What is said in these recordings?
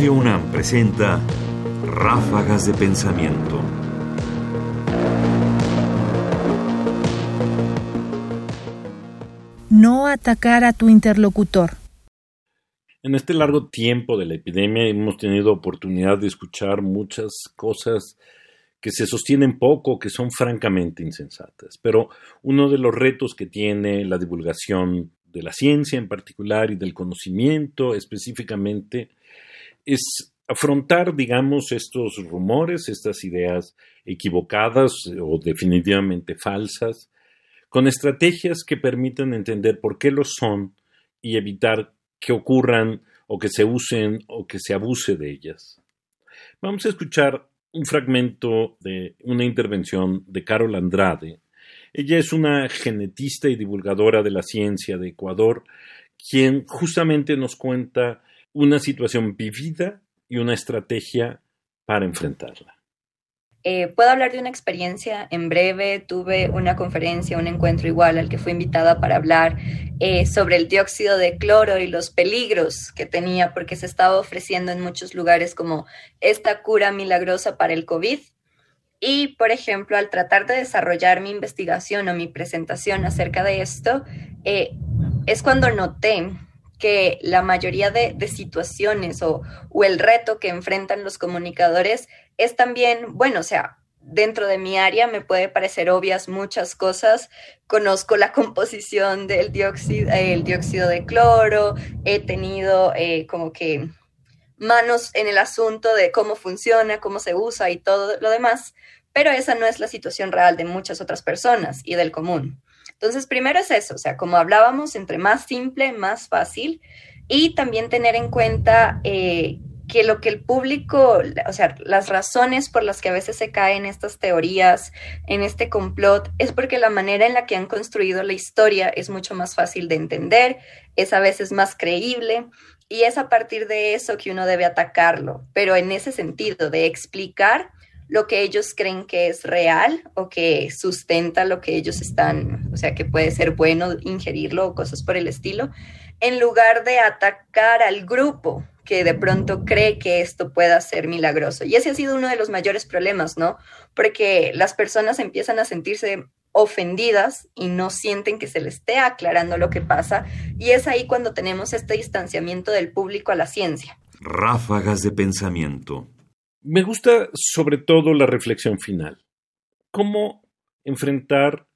Radio UNAM presenta Ráfagas de Pensamiento. No atacar a tu interlocutor. En este largo tiempo de la epidemia hemos tenido oportunidad de escuchar muchas cosas que se sostienen poco, que son francamente insensatas. Pero uno de los retos que tiene la divulgación de la ciencia en particular y del conocimiento específicamente es afrontar, digamos, estos rumores, estas ideas equivocadas o definitivamente falsas, con estrategias que permiten entender por qué lo son y evitar que ocurran o que se usen o que se abuse de ellas. Vamos a escuchar un fragmento de una intervención de Carol Andrade. Ella es una genetista y divulgadora de la ciencia de Ecuador, quien justamente nos cuenta una situación vivida y una estrategia para enfrentarla. Eh, puedo hablar de una experiencia en breve. Tuve una conferencia, un encuentro igual al que fui invitada para hablar eh, sobre el dióxido de cloro y los peligros que tenía porque se estaba ofreciendo en muchos lugares como esta cura milagrosa para el COVID. Y, por ejemplo, al tratar de desarrollar mi investigación o mi presentación acerca de esto, eh, es cuando noté que la mayoría de, situaciones o, o, el reto que enfrentan los comunicadores es también, bueno, o sea, dentro de mi área me puede parecer obvias muchas cosas. Conozco la composición del dióxido, el dióxido de cloro, he tenido eh, como que manos en el asunto de cómo funciona, cómo se usa y todo lo demás, pero esa no es la situación real de muchas otras personas y del común. Entonces, primero es eso, o sea, como hablábamos, entre más simple, más fácil, y también tener en cuenta eh, que lo que el público, o sea, las razones por las que a veces se caen estas teorías, en este complot, es porque la manera en la que han construido la historia es mucho más fácil de entender, es a veces más creíble, y es a partir de eso que uno debe atacarlo, pero en ese sentido, de explicar lo que ellos creen que es real o que sustenta lo que ellos están, o sea, que puede ser bueno ingerirlo o cosas por el estilo, en lugar de atacar al grupo que de pronto cree que esto pueda ser milagroso. Y ese ha sido uno de los mayores problemas, ¿no? Porque las personas empiezan a sentirse ofendidas y no sienten que se les esté aclarando lo que pasa. Y es ahí cuando tenemos este distanciamiento del público a la ciencia. Ráfagas de pensamiento. Me gusta sobre todo la reflexión final. ¿Cómo enfrentar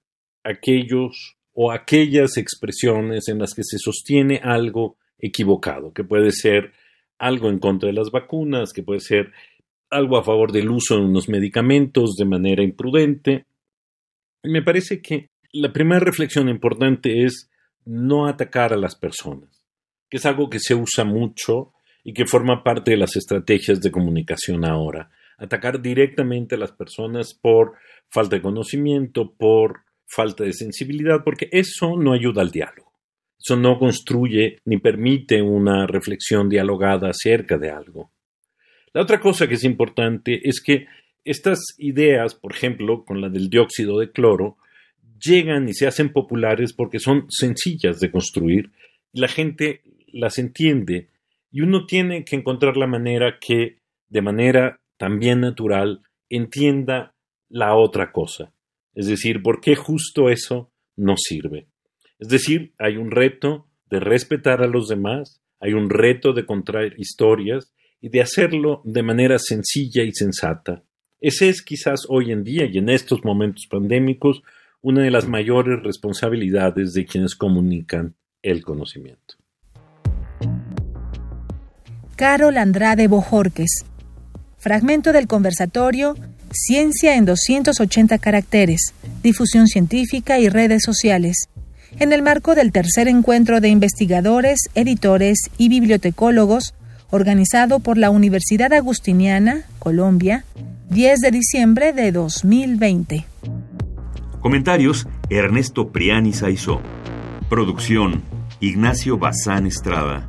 aquellos o aquellas expresiones en las que se sostiene algo equivocado, que puede ser algo en contra de las vacunas, que puede ser algo a favor del uso de unos medicamentos de manera imprudente? Me parece que la primera reflexión importante es no atacar a las personas, que es algo que se usa mucho y que forma parte de las estrategias de comunicación ahora. Atacar directamente a las personas por falta de conocimiento, por falta de sensibilidad, porque eso no ayuda al diálogo. Eso no construye ni permite una reflexión dialogada acerca de algo. La otra cosa que es importante es que estas ideas, por ejemplo, con la del dióxido de cloro, llegan y se hacen populares porque son sencillas de construir y la gente las entiende y uno tiene que encontrar la manera que, de manera también natural, entienda la otra cosa. Es decir, ¿por qué justo eso no sirve? Es decir, hay un reto de respetar a los demás, hay un reto de contar historias y de hacerlo de manera sencilla y sensata. Ese es quizás hoy en día y en estos momentos pandémicos una de las mayores responsabilidades de quienes comunican el conocimiento. Carol Andrade Bojorques. Fragmento del conversatorio Ciencia en 280 caracteres, difusión científica y redes sociales, en el marco del tercer encuentro de investigadores, editores y bibliotecólogos, organizado por la Universidad Agustiniana, Colombia, 10 de diciembre de 2020. Comentarios: Ernesto Priani Saizó. Producción: Ignacio Bazán Estrada.